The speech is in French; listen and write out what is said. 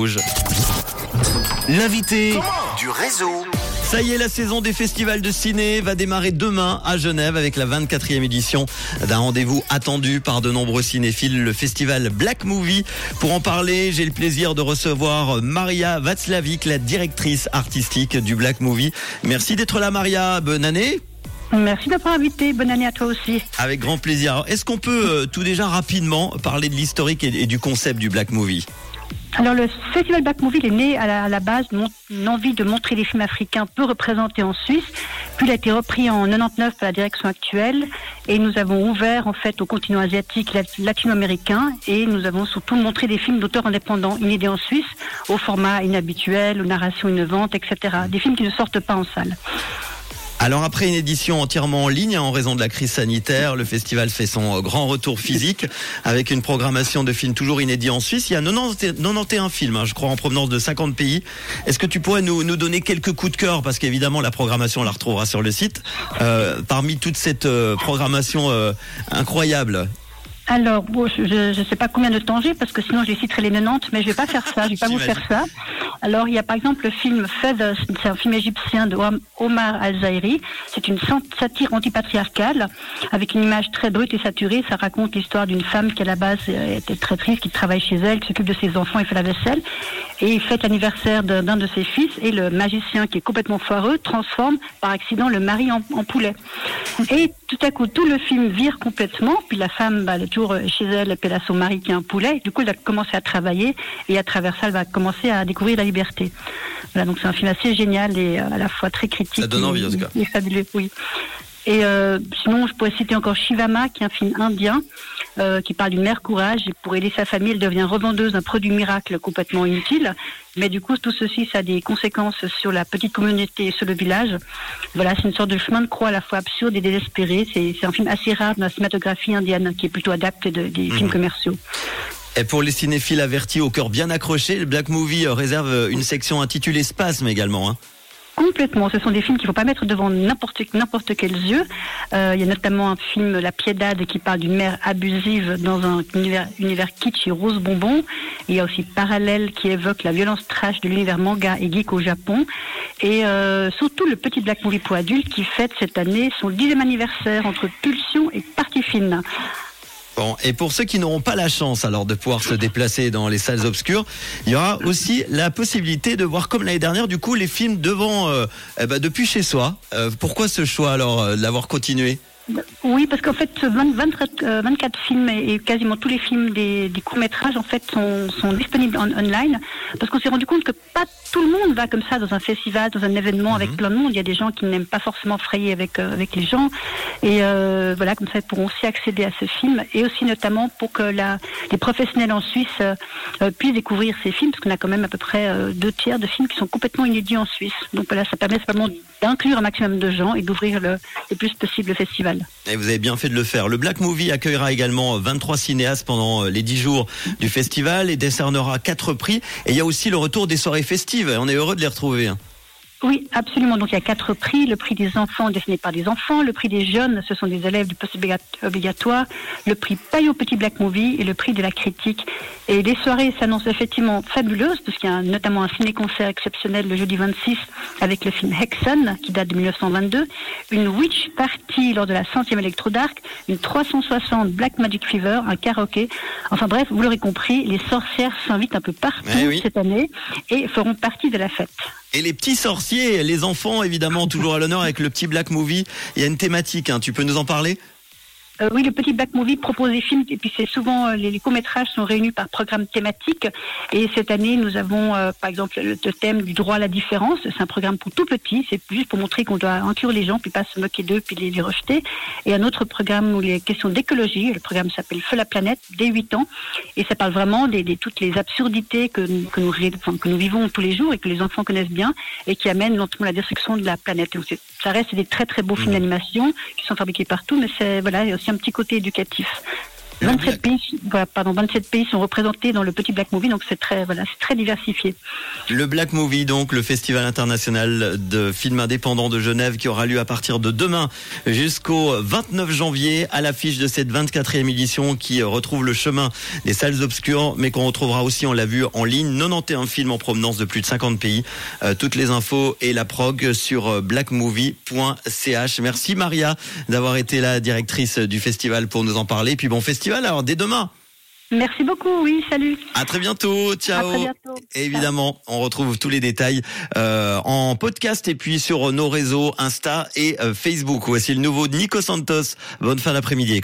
Rouge. L'invité du réseau. Ça y est, la saison des festivals de ciné va démarrer demain à Genève avec la 24e édition d'un rendez-vous attendu par de nombreux cinéphiles, le festival Black Movie. Pour en parler, j'ai le plaisir de recevoir Maria Václavic, la directrice artistique du Black Movie. Merci d'être là Maria, bonne année. Merci d'avoir invité. Bonne année à toi aussi. Avec grand plaisir. Est-ce qu'on peut euh, tout déjà rapidement parler de l'historique et, et du concept du Black Movie? Alors, le Festival Black Movie est né à la, à la base d'une envie de montrer des films africains peu représentés en Suisse. Puis il a été repris en 99 par la direction actuelle. Et nous avons ouvert, en fait, au continent asiatique, lat- latino-américain. Et nous avons surtout montré des films d'auteurs indépendants, inédits en Suisse, au format inhabituel, aux narrations innovantes, etc. Des films qui ne sortent pas en salle. Alors après une édition entièrement en ligne hein, en raison de la crise sanitaire, le festival fait son euh, grand retour physique avec une programmation de films toujours inédits en Suisse. Il y a 90 91 films, hein, je crois, en provenance de 50 pays. Est-ce que tu pourrais nous, donner quelques coups de cœur? Parce qu'évidemment la programmation on la retrouvera sur le site. Euh, parmi toute cette euh, programmation incroyable. Alors, bon, je ne sais pas combien de temps j'ai, parce que sinon je citerai les 90, mais je vais pas faire ça, je vais pas vous faire ça. Alors, il y a par exemple le film Feathers, c'est un film égyptien de Om- Omar Al-Zahiri. C'est une satire antipatriarcale, avec une image très brute et saturée. Ça raconte l'histoire d'une femme qui, à la base, était très triste, qui travaille chez elle, qui s'occupe de ses enfants et fait la vaisselle. Et il fête l'anniversaire d'un d'un de ses fils, et le magicien, qui est complètement foireux, transforme par accident le mari en, en poulet. Et tout à coup, tout le film vire complètement, puis la femme, bah, elle est toujours euh, chez elle, elle a son mari qui est un poulet. Du coup, elle a commencé à travailler, et à travers ça, elle va commencer à découvrir la liberté. Voilà, donc c'est un film assez génial et euh, à la fois très critique. Ça donne envie, en tout cas. et fabuleux, oui. Et euh, sinon, je pourrais citer encore Shivama, qui est un film indien euh, qui parle d'une mère courage. Et pour aider sa famille, elle devient revendeuse d'un produit miracle complètement inutile. Mais du coup, tout ceci, ça a des conséquences sur la petite communauté et sur le village. Voilà, c'est une sorte de chemin de croix à la fois absurde et désespéré. C'est un film assez rare dans la cinématographie indienne, qui est plutôt adapté de- des films commerciaux. Et pour les cinéphiles avertis au cœur bien accroché, le Black Movie réserve une section intitulée Spasme également. Hein. Complètement. Ce sont des films qu'il ne faut pas mettre devant n'importe n'importe quels yeux. Euh, il y a notamment un film La Piedade qui parle d'une mère abusive dans un univers, univers kitsch et rose bonbon. Il y a aussi Parallèle qui évoque la violence trash de l'univers manga et geek au Japon. Et euh, surtout le petit Black Movie pour adultes qui fête cette année son dixième anniversaire entre Pulsion et Partie Fine. Bon, et pour ceux qui n'auront pas la chance alors de pouvoir se déplacer dans les salles obscures, il y aura aussi la possibilité de voir comme l'année dernière du coup les films devant euh, eh ben, depuis chez soi. Euh, pourquoi ce choix alors euh, de l'avoir continué? Oui, parce qu'en fait, 20 24, euh, 24 films et, et quasiment tous les films des, des courts-métrages en fait sont, sont disponibles en, online. Parce qu'on s'est rendu compte que pas tout le monde va comme ça dans un festival, dans un événement avec plein de monde. Il y a des gens qui n'aiment pas forcément frayer avec, euh, avec les gens. Et euh, voilà, comme ça, ils pourront aussi accéder à ce film. Et aussi notamment pour que la, les professionnels en Suisse euh, puissent découvrir ces films, parce qu'on a quand même à peu près deux tiers de films qui sont complètement inédits en Suisse. Donc voilà, ça permet simplement d'inclure un maximum de gens et d'ouvrir le, le plus possible le festival. Et vous avez bien fait de le faire. Le Black Movie accueillera également 23 cinéastes pendant euh, les 10 jours du festival et décernera quatre prix. Et il y a aussi le retour des soirées festives. On est heureux de les retrouver. Oui, absolument. Donc il y a quatre prix. Le prix des enfants dessiné par des enfants, le prix des jeunes, ce sont des élèves du post obligatoire, le prix Paille au petit Black Movie et le prix de la critique. Et les soirées s'annoncent effectivement fabuleuses, parce qu'il y a notamment un ciné-concert exceptionnel le jeudi 26 avec le film Hexen, qui date de 1922, une Witch Party lors de la centième Electro Dark, une 360 Black Magic Fever, un karaoké. Enfin bref, vous l'aurez compris, les sorcières s'invitent un peu partout Eh oui. cette année et feront partie de la fête. Et les petits sorciers, les enfants évidemment toujours à l'honneur avec le petit Black Movie. Il y a une thématique. hein. Tu peux nous en parler? Euh, oui, le petit Black Movie propose des films et puis c'est souvent euh, les, les courts-métrages sont réunis par programme thématique et cette année nous avons euh, par exemple le, thème du droit à la différence. C'est un programme pour tout petit, c'est juste pour montrer qu'on doit inclure les gens puis pas se moquer d'eux puis les, les rejeter. Et un autre programme où les questions d'écologie, le programme s'appelle Feu la planète dès 8 ans et ça parle vraiment des, des toutes les absurdités que, que nous que nous vivons tous les jours et que les enfants connaissent bien et qui amènent lentement la destruction de la planète. Ça reste des très très beaux films d'animation qui sont fabriqués partout, mais c'est voilà, il y a aussi un petit côté éducatif. 27 pays, pardon, 27 pays sont représentés dans le petit Black Movie, donc c'est très, voilà, très diversifié. Le Black Movie, donc le Festival international de films indépendants de Genève, qui aura lieu à partir de demain jusqu'au 29 janvier, à l'affiche de cette 24e édition qui retrouve le chemin des salles obscures, mais qu'on retrouvera aussi, on l'a vu, en ligne. 91 films en provenance de plus de 50 pays. Euh, toutes les infos et la prog sur blackmovie.ch. Merci Maria d'avoir été la directrice du festival pour nous en parler. Puis bon festival, alors dès demain. Merci beaucoup, oui, salut. À très bientôt, ciao. évidemment, on retrouve tous les détails euh, en podcast et puis sur nos réseaux Insta et euh, Facebook. Voici le nouveau Nico Santos. Bonne fin d'après-midi,